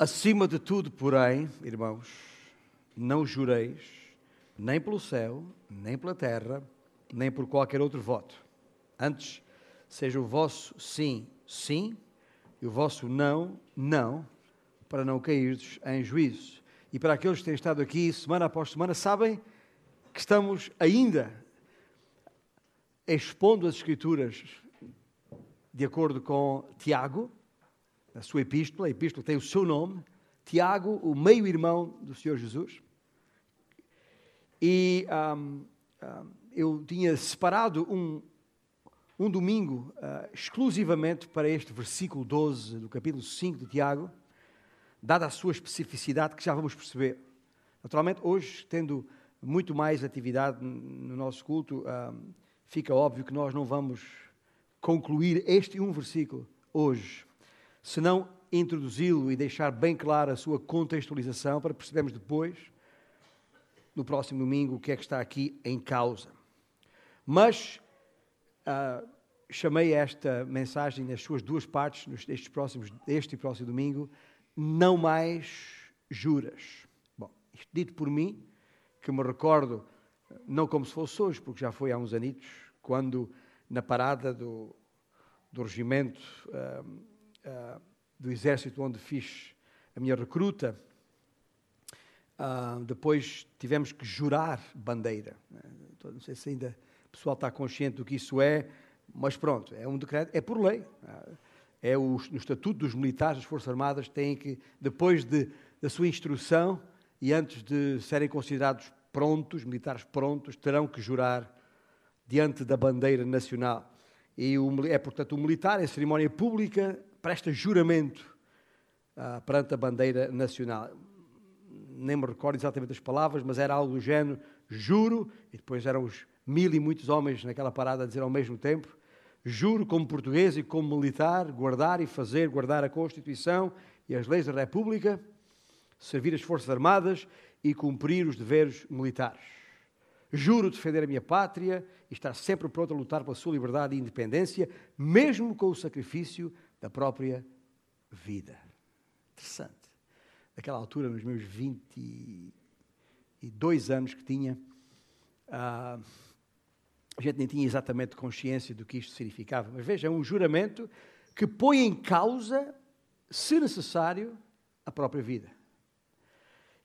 Acima de tudo, porém, irmãos, não jureis nem pelo céu, nem pela terra, nem por qualquer outro voto. Antes, seja o vosso sim, sim, e o vosso não, não, para não cairdes em juízo. E para aqueles que têm estado aqui semana após semana, sabem que estamos ainda expondo as Escrituras de acordo com Tiago, a sua epístola, a epístola tem o seu nome, Tiago, o meio-irmão do Senhor Jesus. E um, um, eu tinha separado um, um domingo uh, exclusivamente para este versículo 12 do capítulo 5 de Tiago, dada a sua especificidade que já vamos perceber. Naturalmente, hoje, tendo muito mais atividade no nosso culto, fica óbvio que nós não vamos concluir este um versículo hoje, senão introduzi-lo e deixar bem clara a sua contextualização para percebermos depois, no próximo domingo, o que é que está aqui em causa. Mas uh, chamei esta mensagem nas suas duas partes, nestes próximos, este e próximo domingo, não mais juras. Bom, isto dito por mim, que me recordo, não como se fosse hoje, porque já foi há uns anitos, quando na parada do, do regimento uh, uh, do exército onde fiz a minha recruta, uh, depois tivemos que jurar bandeira. Então, não sei se ainda o pessoal está consciente do que isso é, mas pronto, é um decreto, é por lei. É o, no Estatuto dos Militares das Forças Armadas, têm que, depois de, da sua instrução e antes de serem considerados prontos, militares prontos, terão que jurar diante da bandeira nacional. E o, é, portanto, o militar, em cerimónia pública, presta juramento ah, perante a bandeira nacional. Nem me recordo exatamente as palavras, mas era algo do género, juro, e depois eram os mil e muitos homens naquela parada a dizer ao mesmo tempo, juro como português e como militar, guardar e fazer guardar a Constituição e as leis da República, servir as Forças Armadas e cumprir os deveres militares. Juro defender a minha pátria e estar sempre pronto a lutar pela sua liberdade e independência, mesmo com o sacrifício da própria vida. Interessante. Naquela altura, nos meus 22 anos que tinha, uh, a gente nem tinha exatamente consciência do que isto significava. Mas veja, é um juramento que põe em causa, se necessário, a própria vida.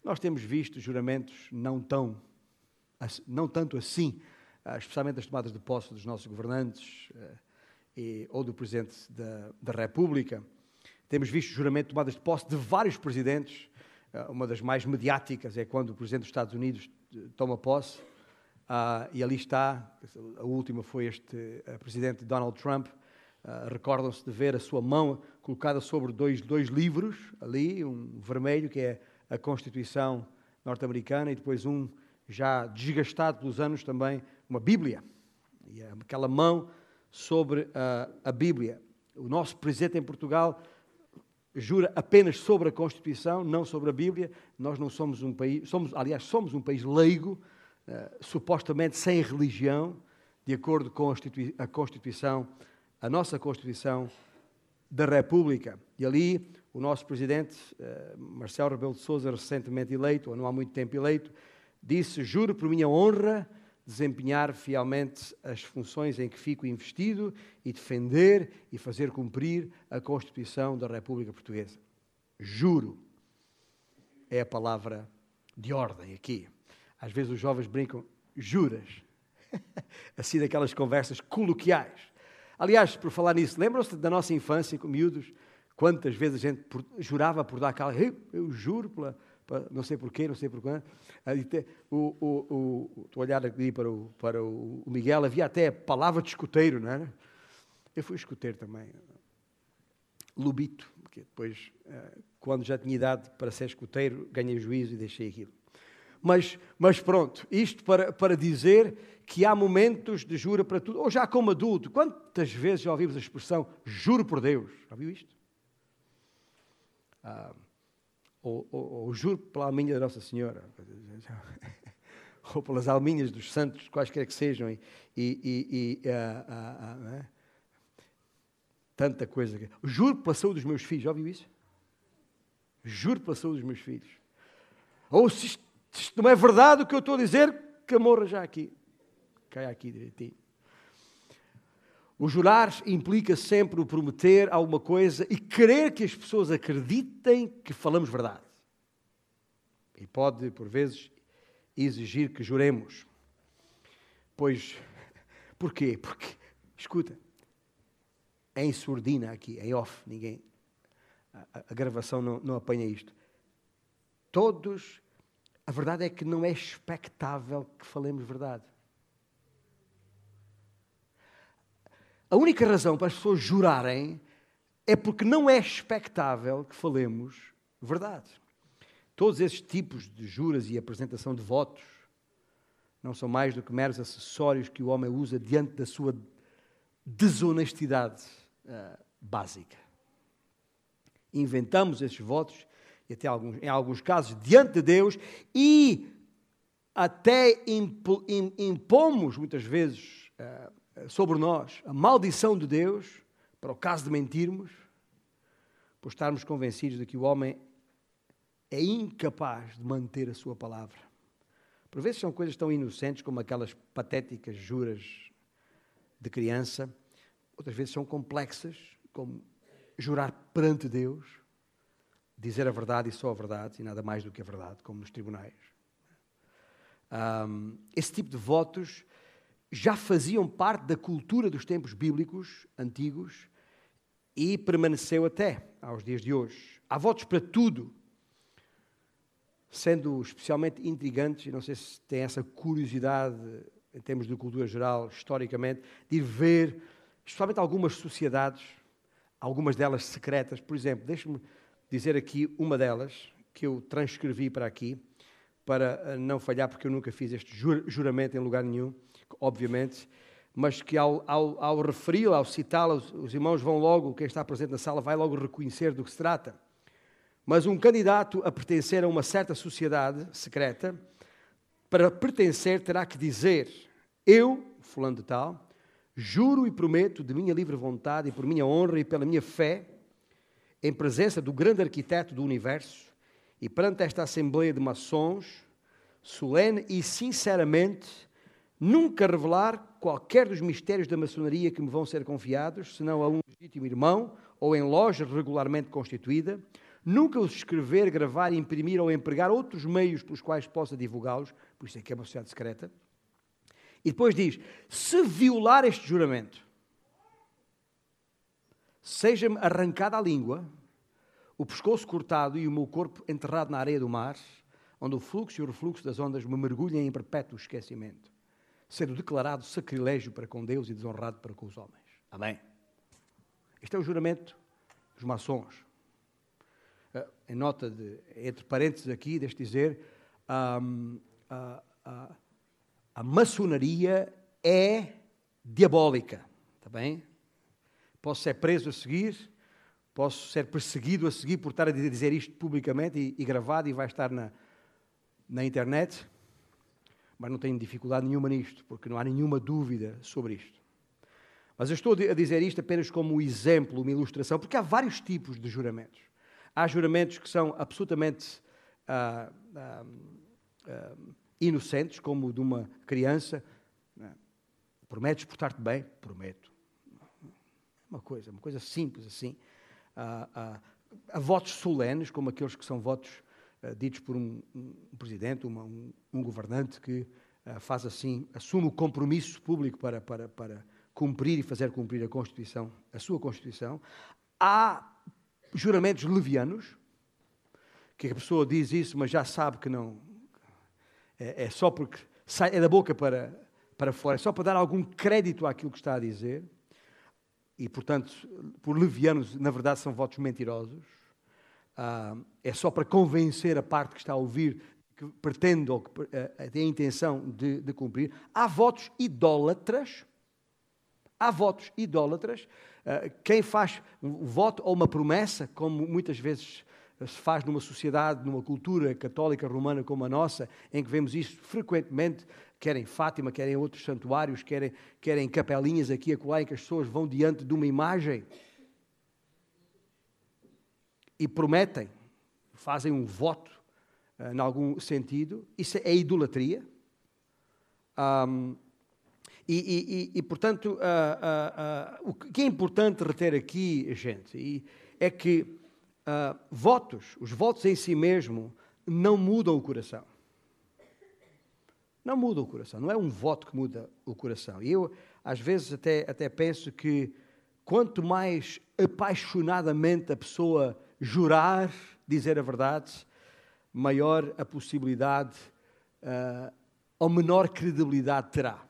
Nós temos visto juramentos não tão, não tanto assim, ah, especialmente as tomadas de posse dos nossos governantes ah, e, ou do Presidente da, da, República. Temos visto juramento tomadas de posse de vários presidentes. Ah, uma das mais mediáticas é quando o Presidente dos Estados Unidos toma posse. e ali está, a última foi este Presidente Donald Trump. Recordam-se de ver a sua mão colocada sobre dois, dois livros ali, um vermelho que é a Constituição norte-americana e depois um já desgastado pelos anos também, uma Bíblia. E aquela mão sobre a, a Bíblia. O nosso presidente em Portugal jura apenas sobre a Constituição, não sobre a Bíblia. Nós não somos um país, somos, aliás, somos um país leigo, uh, supostamente sem religião, de acordo com a Constituição, a nossa Constituição da República. E ali o nosso presidente, uh, Marcelo Rebelo de Sousa, recentemente eleito, ou não há muito tempo eleito, disse: Juro por minha honra desempenhar fielmente as funções em que fico investido e defender e fazer cumprir a Constituição da República Portuguesa. Juro. É a palavra de ordem aqui. Às vezes os jovens brincam, juras. assim daquelas conversas coloquiais. Aliás, por falar nisso, lembram-se da nossa infância com miúdos? Quantas vezes a gente jurava por dar aquela, eu juro, pela, não sei porquê, não sei por quando. O, o, o, estou a olhar aqui para, o, para o Miguel, havia até a palavra de escuteiro, não era? Eu fui escuteiro também. Lubito, porque depois, eh, quando já tinha idade para ser escuteiro, ganhei juízo e deixei aquilo. Mas, mas pronto, isto para, para dizer que há momentos de jura para tudo, ou já como adulto, quantas vezes já ouvimos a expressão juro por Deus? Já viu isto? Ah, ou, ou, ou, juro pela alminha da Nossa Senhora, ou pelas alminhas dos santos, quaisquer que sejam, e, e, e é? tanta coisa. Juro pela saúde dos meus filhos, já ouviu isso? Juro pela saúde dos meus filhos. Ou se isto, se isto não é verdade o que eu estou a dizer, que morra já aqui. Cai aqui direitinho. O jurar implica sempre o prometer alguma coisa e querer que as pessoas acreditem que falamos verdade. E pode, por vezes, exigir que juremos. Pois, porquê? Porque, escuta, em surdina aqui, é off, ninguém. A, a gravação não, não apanha isto. Todos, a verdade é que não é expectável que falemos verdade. A única razão para as pessoas jurarem é porque não é expectável que falemos verdade. Todos esses tipos de juras e apresentação de votos não são mais do que meros acessórios que o homem usa diante da sua desonestidade uh, básica. Inventamos esses votos, e até alguns, em alguns casos, diante de Deus, e até impomos, muitas vezes, uh, sobre nós a maldição de Deus, para o caso de mentirmos, por estarmos convencidos de que o homem é incapaz de manter a sua palavra. Por vezes são coisas tão inocentes como aquelas patéticas juras de criança, outras vezes são complexas, como jurar perante Deus, dizer a verdade e só a verdade, e nada mais do que a verdade, como nos tribunais. Um, esse tipo de votos já faziam parte da cultura dos tempos bíblicos antigos e permaneceu até aos dias de hoje. Há votos para tudo, sendo especialmente intrigantes, e não sei se tem essa curiosidade em termos de cultura geral, historicamente, de ir ver, especialmente algumas sociedades, algumas delas secretas. Por exemplo, deixe-me dizer aqui uma delas, que eu transcrevi para aqui, para não falhar, porque eu nunca fiz este juramento em lugar nenhum obviamente, mas que ao, ao, ao referi-lo, ao citá-lo, os irmãos vão logo, quem está presente na sala vai logo reconhecer do que se trata. Mas um candidato a pertencer a uma certa sociedade secreta, para pertencer terá que dizer: Eu, fulano de tal, juro e prometo de minha livre vontade e por minha honra e pela minha fé, em presença do grande arquiteto do universo e perante esta assembleia de maçons, solene e sinceramente nunca revelar qualquer dos mistérios da maçonaria que me vão ser confiados, senão a um legítimo irmão ou em loja regularmente constituída, nunca os escrever, gravar, imprimir ou empregar outros meios pelos quais possa divulgá-los, por isso é que é uma sociedade secreta. E depois diz: se violar este juramento, seja-me arrancada a língua, o pescoço cortado e o meu corpo enterrado na areia do mar, onde o fluxo e o refluxo das ondas me mergulhem em perpétuo esquecimento sendo declarado sacrilégio para com Deus e desonrado para com os homens. Amém? Este é o juramento dos maçons. Uh, em nota de, entre parênteses aqui, deixe dizer, a, a, a maçonaria é diabólica. Está bem? Posso ser preso a seguir, posso ser perseguido a seguir por estar a dizer isto publicamente e, e gravado e vai estar na, na internet mas não tenho dificuldade nenhuma nisto, porque não há nenhuma dúvida sobre isto. Mas eu estou a dizer isto apenas como um exemplo, uma ilustração, porque há vários tipos de juramentos. Há juramentos que são absolutamente ah, ah, ah, inocentes, como o de uma criança. Prometes portar-te bem? Prometo. Uma coisa, uma coisa simples assim. há votos solenes, como aqueles que são votos ditos por um, um presidente, uma, um, um, governante que uh, faz assim, assume o compromisso público para, para, para cumprir e fazer cumprir a Constituição, a sua Constituição. Há juramentos levianos, que a pessoa diz isso, mas já sabe que não. É, é só porque sai, é da boca para, para fora, é só para dar algum crédito àquilo que está a dizer. E, portanto, por levianos, na verdade, são votos mentirosos ah, é só para convencer a parte que está a ouvir que pretende ou que uh, tem a intenção de, de, cumprir. Há votos idólatras. Há votos idólatras. Uh, quem faz um voto ou uma promessa, como muitas vezes se faz numa sociedade, numa cultura católica romana como a nossa, em que vemos isso frequentemente, querem em Fátima, querem em outros santuários, querem, querem capelinhas aqui e acolá, em que as pessoas vão diante de uma imagem e prometem, fazem um voto, uh, em algum sentido, isso é idolatria. Um, e, e, e, portanto, uh, uh, o que é importante reter aqui, gente, é que votos, os votos em si mesmo, não mudam o coração. Não mudam o coração. Não é um voto que muda o coração. E eu, às vezes, até, até penso que quanto mais apaixonadamente a pessoa jurar dizer a verdade, maior a possibilidade ou menor credibilidade terá.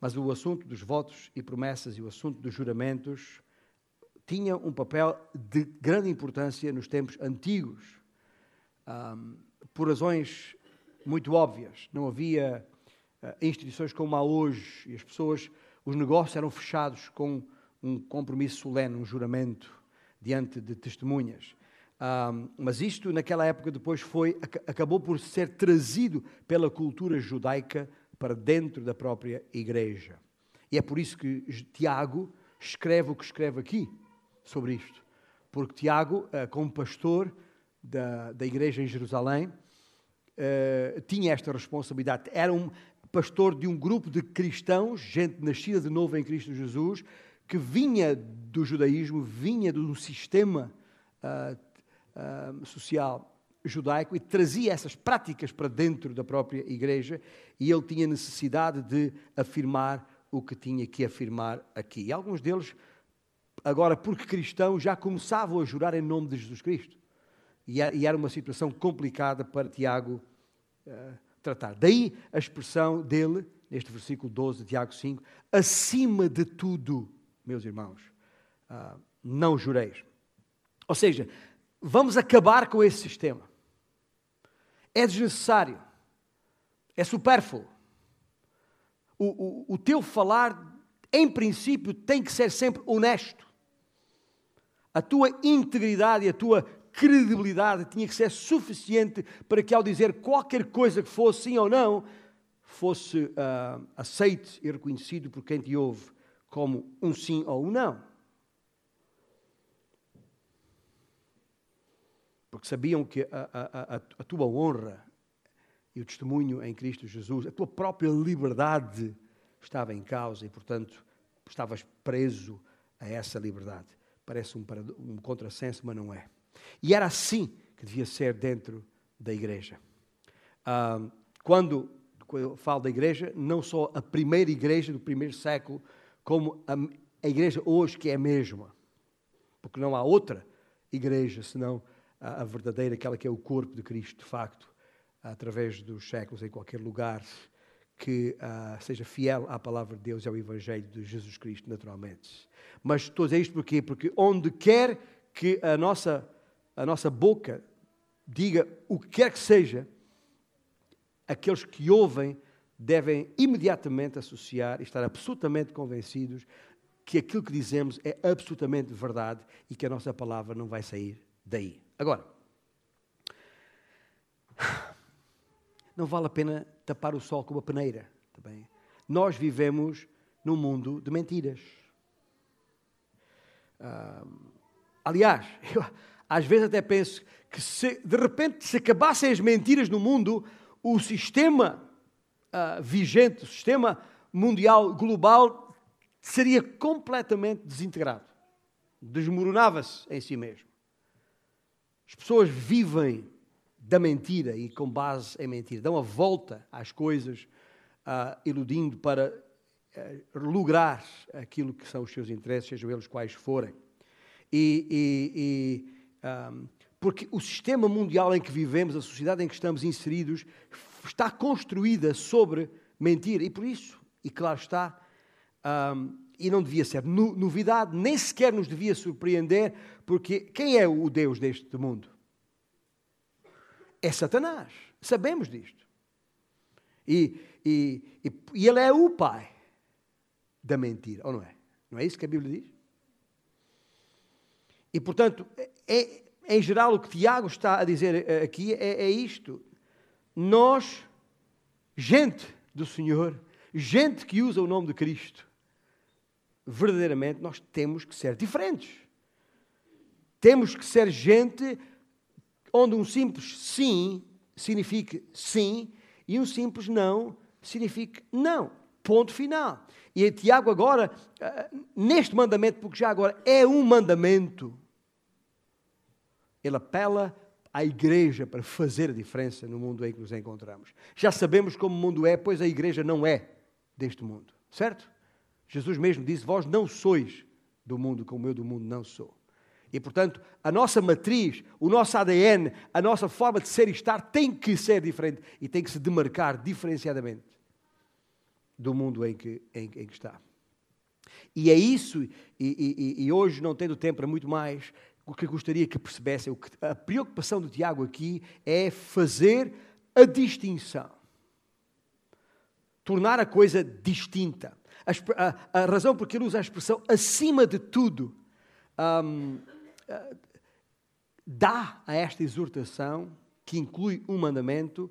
Mas o assunto dos votos e promessas e o assunto dos juramentos tinha um papel de grande importância nos tempos antigos, um, por razões muito óbvias. Não havia uh, instituições como há hoje e as pessoas, os negócios eram fechados com um compromisso solene, um juramento diante de testemunhas. Um, mas isto, naquela época, depois foi, acabou por ser trazido pela cultura judaica para dentro da própria igreja. E é por isso que Tiago escreve o que escreve aqui sobre isto. Porque Tiago, eh, como pastor da, da igreja em Jerusalém, eh, tinha esta responsabilidade. Era um pastor de um grupo de cristãos, gente nascida de novo em Cristo Jesus, que vinha do judaísmo, vinha de um sistema uh, uh, social judaico e trazia essas práticas para dentro da própria igreja e ele tinha necessidade de afirmar o que tinha que afirmar aqui. E alguns deles, agora porque cristãos, já começavam a jurar em nome de Jesus Cristo. E era uma situação complicada para Tiago uh, tratar. Daí a expressão dele, neste versículo 12 de Tiago 5, acima de tudo, meus irmãos, uh, não jureis. Ou seja, vamos acabar com esse sistema é desnecessário, é supérfluo. O, o, o teu falar, em princípio, tem que ser sempre honesto. A tua integridade e a tua credibilidade tinha que ser suficiente para que, ao dizer qualquer coisa que fosse sim ou não, fosse uh, aceite e reconhecido por quem te ouve como um sim ou um não. porque sabiam que a, a, a, tua honra e o testemunho em Cristo Jesus, a tua própria liberdade estava em causa e, portanto, estavas preso a essa liberdade. Parece um, um contrassenso, mas não é. E era assim que devia ser dentro da igreja. Ah, quando, quando eu falo da igreja, não só a primeira igreja do primeiro século, como a, a igreja hoje, que é a mesma. Porque não há outra igreja senão a, verdadeira, aquela que é o corpo de Cristo, de facto, através dos séculos, em qualquer lugar, que uh, seja fiel à palavra de Deus e ao Evangelho de Jesus Cristo, naturalmente. Mas estou a dizer isto porquê? Porque onde quer que a nossa, a nossa boca diga o que quer que seja, aqueles que ouvem devem imediatamente associar e estar absolutamente convencidos que aquilo que dizemos é absolutamente verdade e que a nossa palavra não vai sair daí. Agora, não vale a pena tapar o sol com uma peneira. Tá Nós vivemos num mundo de mentiras. Ah, aliás, eu, às vezes até penso que se de repente se acabassem as mentiras no mundo, o sistema ah, vigente, o sistema mundial global seria completamente desintegrado. Desmoronava-se em si mesmo. As pessoas vivem da mentira e com base em mentira, dão a volta às coisas, uh, iludindo para uh, lograr aquilo que são os seus interesses, sejam eles quais forem. E, e, e um, porque o sistema mundial em que vivemos, a sociedade em que estamos inseridos, está construída sobre mentira. E por isso, e claro está, um, e não devia ser novidade, nem sequer nos devia surpreender, porque quem é o Deus deste mundo? É Satanás. Sabemos disto. E, e, e, e ele é o pai da mentira, ou não é? Não é isso que a Bíblia diz? E, portanto, é, em geral, o que Tiago está a dizer eh, aqui é, é isto. Nós, gente do Senhor, gente que usa o nome de Cristo, verdadeiramente nós temos que ser diferentes. Temos que ser gente onde um simples sim signifique sim e um simples não signifique não. Ponto final. E Tiago agora, eh, neste mandamento, porque já agora é um mandamento, ele apela à igreja para fazer a diferença no mundo em que nos encontramos. Já sabemos como o mundo é, pois a igreja não é deste mundo, certo? Jesus mesmo disse: Vós não sois do mundo, como eu do mundo não sou. E, portanto, a nossa matriz, o nosso ADN, a nossa forma de ser e estar tem que ser diferente e tem que se demarcar diferenciadamente do mundo em que, em, em que está. E é isso, e, e, e, hoje, não tendo tempo para muito mais, o que gostaria que percebessem, a preocupação do Tiago aqui é fazer a distinção. Tornar a coisa distinta. A, a, a razão por que ele usa a expressão acima de tudo um, dá a esta exortação, que inclui um mandamento,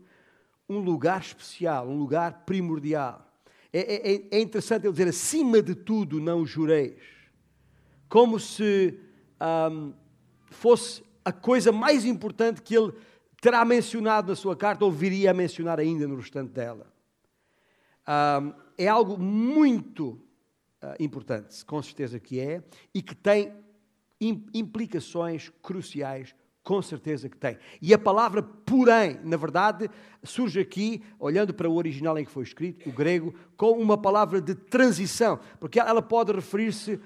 um lugar especial, um lugar primordial. É, é, é interessante ele dizer, acima de tudo não jureis. Como se um, fosse a coisa mais importante que ele terá mencionado na sua carta ou viria a mencionar ainda no restante dela. Um, é algo muito uh, importante, com certeza que é, e que tem implicações cruciais, com certeza que tem. E a palavra porém, na verdade, surge aqui, olhando para o original em que foi escrito, o grego, com uma palavra de transição, porque ela pode referir-se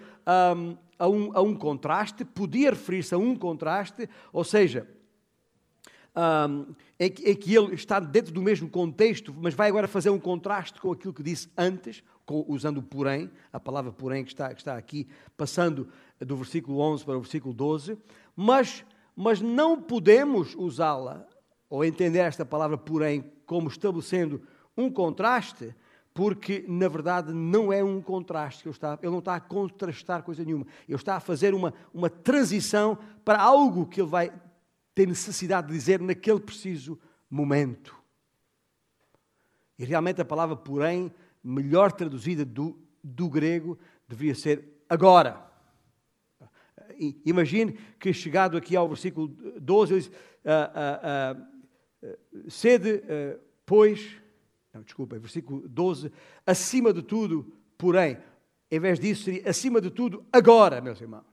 um, a, um, a um contraste, podia referir-se a um contraste, ou seja, um, é, que, é, que, ele está dentro do mesmo contexto, mas vai agora fazer um contraste com aquilo que disse antes, com, usando o porém, a palavra porém que está, que está aqui, passando do versículo 11 para o versículo 12, mas, mas não podemos usá-la, ou entender esta palavra porém, como estabelecendo um contraste, porque na verdade não é um contraste que ele está, ele não está a contrastar coisa nenhuma, ele está a fazer uma, uma transição para algo que ele vai ter necessidade de dizer naquele preciso momento. E realmente a palavra porém, melhor traduzida do, do grego, deveria ser agora. Imagine que chegado aqui ao versículo 12, ele diz, ah, ah, ah, sede, pois, não, desculpa, versículo 12, acima de tudo, porém, em vez disso seria acima de tudo, agora, meus irmãos.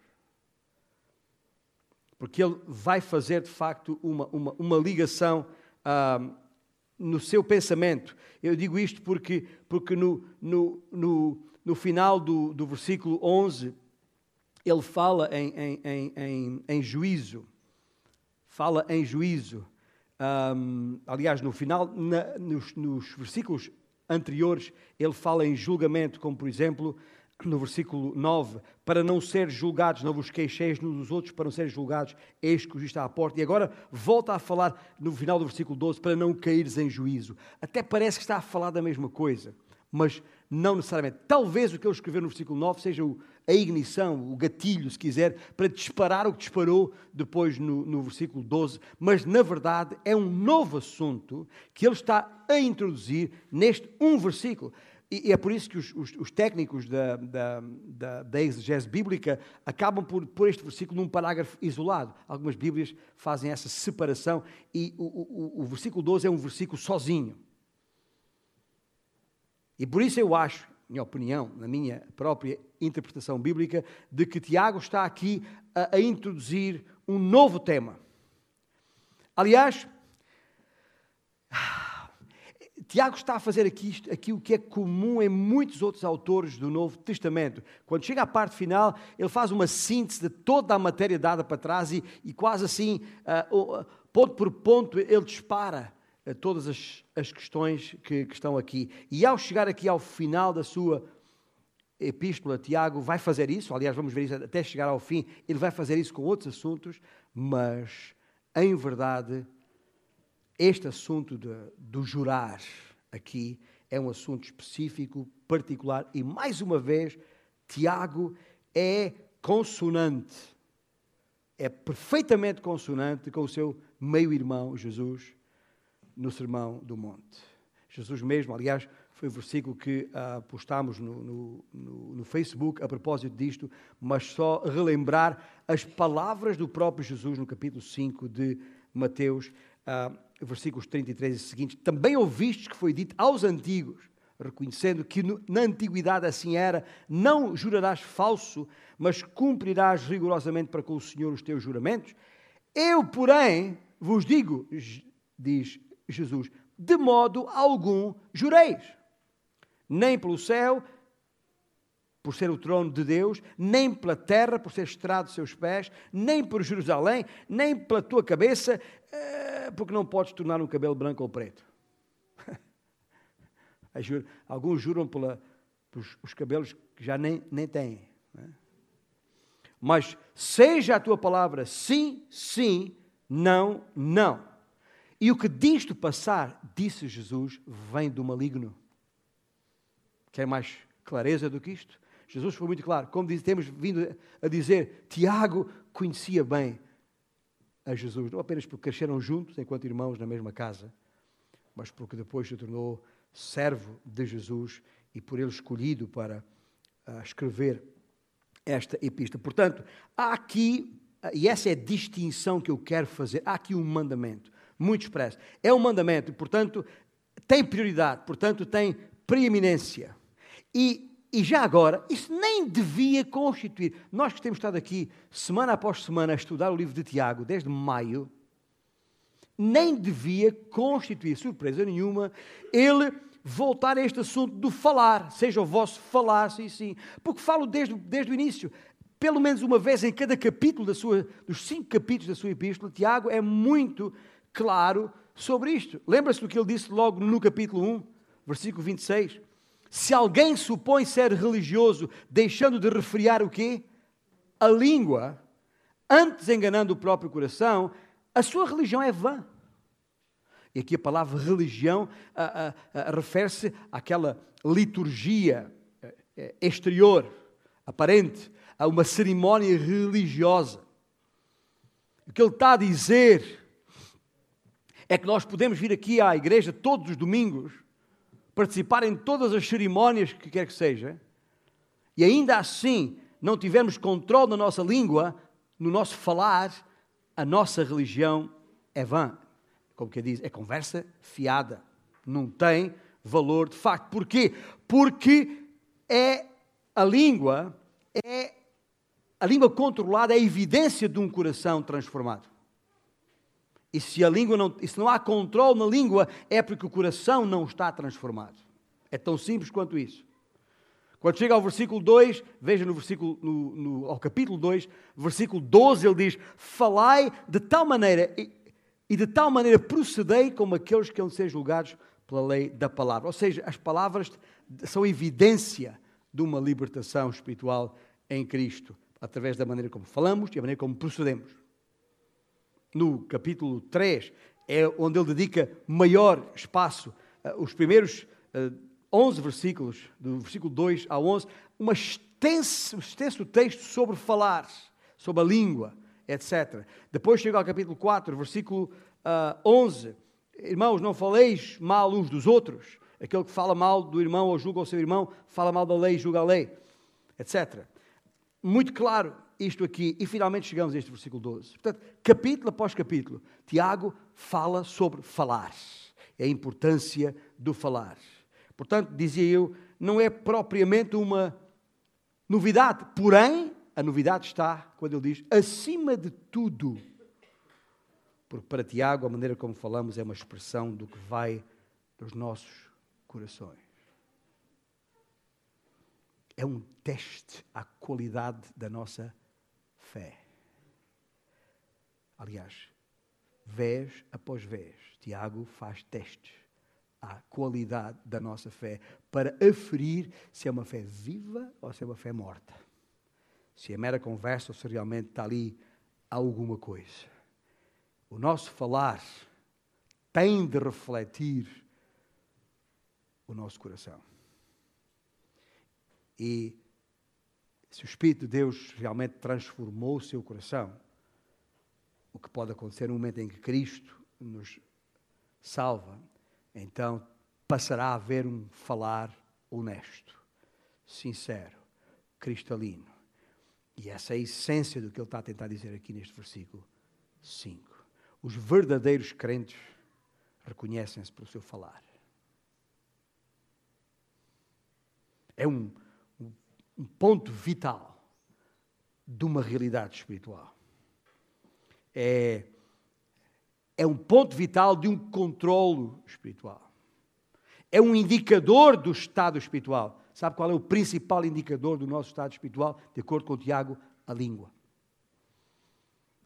Porque ele vai fazer de facto uma, uma, uma ligação no seu pensamento. Eu digo isto porque, porque no, no, no, no final do, do versículo 11, ele fala em, em, em, em juízo. Fala em juízo. Um, aliás, no final, na, nos, nos versículos anteriores, ele fala em julgamento, como por exemplo, no versículo 9, para não ser julgados, não vos queixeis uns dos outros, para não serem julgados, eis que está à porta. E agora volta a falar no final do versículo 12, para não caíres em juízo. Até parece que está a falar da mesma coisa, mas não necessariamente. Talvez o que ele escreveu no versículo 9 seja o, a ignição, o gatilho, se quiser, para disparar o que disparou depois no, no versículo 12, mas na verdade é um novo assunto que ele está a introduzir neste um versículo. E, é por isso que os, os, os técnicos da, da, da, da, exegese bíblica acabam por pôr este versículo num parágrafo isolado. Algumas Bíblias fazem essa separação e o, o, o versículo 12 é um versículo sozinho. E por isso eu acho, minha opinião, na minha própria interpretação bíblica, de que Tiago está aqui a, a introduzir um novo tema. Aliás, Tiago está a fazer aqui, aqui, o que é comum em muitos outros autores do Novo Testamento. Quando chega à parte final, ele faz uma síntese de toda a matéria dada para trás e, e quase assim, uh, ponto por ponto, ele dispara todas as, as questões que, que estão aqui. E ao chegar aqui ao final da sua epístola, Tiago vai fazer isso, aliás, vamos ver isso até chegar ao fim, ele vai fazer isso com outros assuntos, mas, em verdade, este assunto de, do jurar aqui é um assunto específico, particular, e mais uma vez, Tiago é consonante, é perfeitamente consonante com o seu meio-irmão, Jesus, no Sermão do Monte. Jesus mesmo, aliás, foi o versículo que uh, postámos no, no, no, no, Facebook a propósito disto, mas só relembrar as palavras do próprio Jesus no capítulo 5 de Mateus, uh, versículos 33 e seguintes. Também ouvistes que foi dito aos antigos, reconhecendo que na antiguidade assim era, não jurarás falso, mas cumprirás rigorosamente para com o Senhor os teus juramentos. Eu, porém, vos digo, diz Jesus, de modo algum jureis nem pelo céu, por ser o trono de Deus, nem pela terra, por ser estrado de seus pés, nem por Jerusalém, nem pela tua cabeça, eh, porque não podes tornar um cabelo branco ou preto. Alguns juram pela, pelos os cabelos que já nem, nem têm. É? Mas seja a tua palavra sim, sim, não, não. E o que disto passar, disse Jesus, vem do maligno. Quer mais clareza do que isto? Jesus foi muito claro. Como diz, temos vindo a dizer, Tiago conhecia bem a Jesus, não apenas porque cresceram juntos enquanto irmãos na mesma casa, mas porque depois se tornou servo de Jesus e por ele escolhido para uh, escrever esta epístola. Portanto, há aqui, e essa é a distinção que eu quero fazer, há aqui um mandamento muito expresso. É um mandamento, portanto, tem prioridade, portanto, tem preeminência. E, e já agora, isso nem devia constituir. Nós que temos estado aqui semana após semana a estudar o livro de Tiago, desde maio, nem devia constituir surpresa nenhuma ele voltar a este assunto do falar, seja o vosso falar, sim, sim, porque falo desde, desde o início. Pelo menos uma vez em cada capítulo da sua, dos cinco capítulos da sua epístola, Tiago é muito claro sobre isto. Lembra-se do que ele disse logo no capítulo 1, versículo 26? Se alguém supõe ser religioso, deixando de refriar o quê? A língua, antes enganando o próprio coração, a sua religião é vã. E aqui a palavra religião refere-se àquela liturgia eh, eh, exterior, aparente, a uma cerimónia religiosa. O que ele está a dizer é que nós podemos vir aqui à igreja todos os domingos participar em todas as cerimónias que quer que seja, e ainda assim não tivermos controle na nossa língua, no nosso falar, a nossa religião é vã. Como que diz, é conversa fiada. Não tem valor de facto. Porquê? Porque é a língua, é a língua controlada é a evidência de um coração transformado. E se a língua não, se não há controle na língua, é porque o coração não está transformado. É tão simples quanto isso. Quando chega ao versículo 2, veja no versículo, no, no, ao capítulo 2, versículo 12, ele diz: Falai de tal maneira e, e de tal maneira procedei como aqueles que vão ser julgados pela lei da palavra. Ou seja, as palavras são evidência de uma libertação espiritual em Cristo, através da maneira como falamos e da maneira como procedemos no capítulo 3, é onde ele dedica maior espaço. Eh, os primeiros 11 eh, versículos, do versículo 2 ao 11, um extenso, extenso texto sobre falar, sobre a língua, etc. Depois chega ao capítulo 4, versículo 11. Eh, Irmãos, não faleis mal uns dos outros. Aquele que fala mal do irmão ou julga o seu irmão, fala mal da lei, julga a lei, etc. Muito claro isto aqui e finalmente chegamos a este versículo 12. Portanto, capítulo após capítulo, Tiago fala sobre falar, a importância do falar. Portanto, dizia eu, não é propriamente uma novidade, porém, a novidade está quando ele diz acima de tudo. Porque para Tiago, a maneira como falamos é uma expressão do que vai dos nossos corações. É um teste à qualidade da nossa fé. Aliás, vez após vez, Tiago faz testes à qualidade da nossa fé para aferir se é uma fé viva ou se é uma fé morta. Se é mera conversa ou se realmente está ali alguma coisa. O nosso falar tem de refletir o nosso coração. E se o Espírito de Deus realmente transformou o seu coração, o que pode acontecer no momento em que Cristo nos salva, então passará a haver um falar honesto, sincero, cristalino. E essa é a essência do que ele está a tentar dizer aqui neste versículo 5. Os verdadeiros crentes reconhecem-se pelo seu falar. É um, um, ponto vital de uma realidade espiritual. É, é um ponto vital de um controlo espiritual. É um indicador do estado espiritual. Sabe qual é o principal indicador do nosso estado espiritual? De acordo com Tiago, a língua.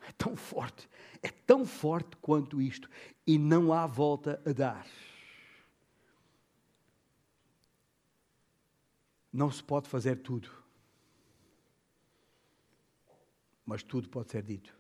É tão forte, é tão forte quanto isto, e não há volta a dar. Não se pode fazer tudo, mas tudo pode ser dito.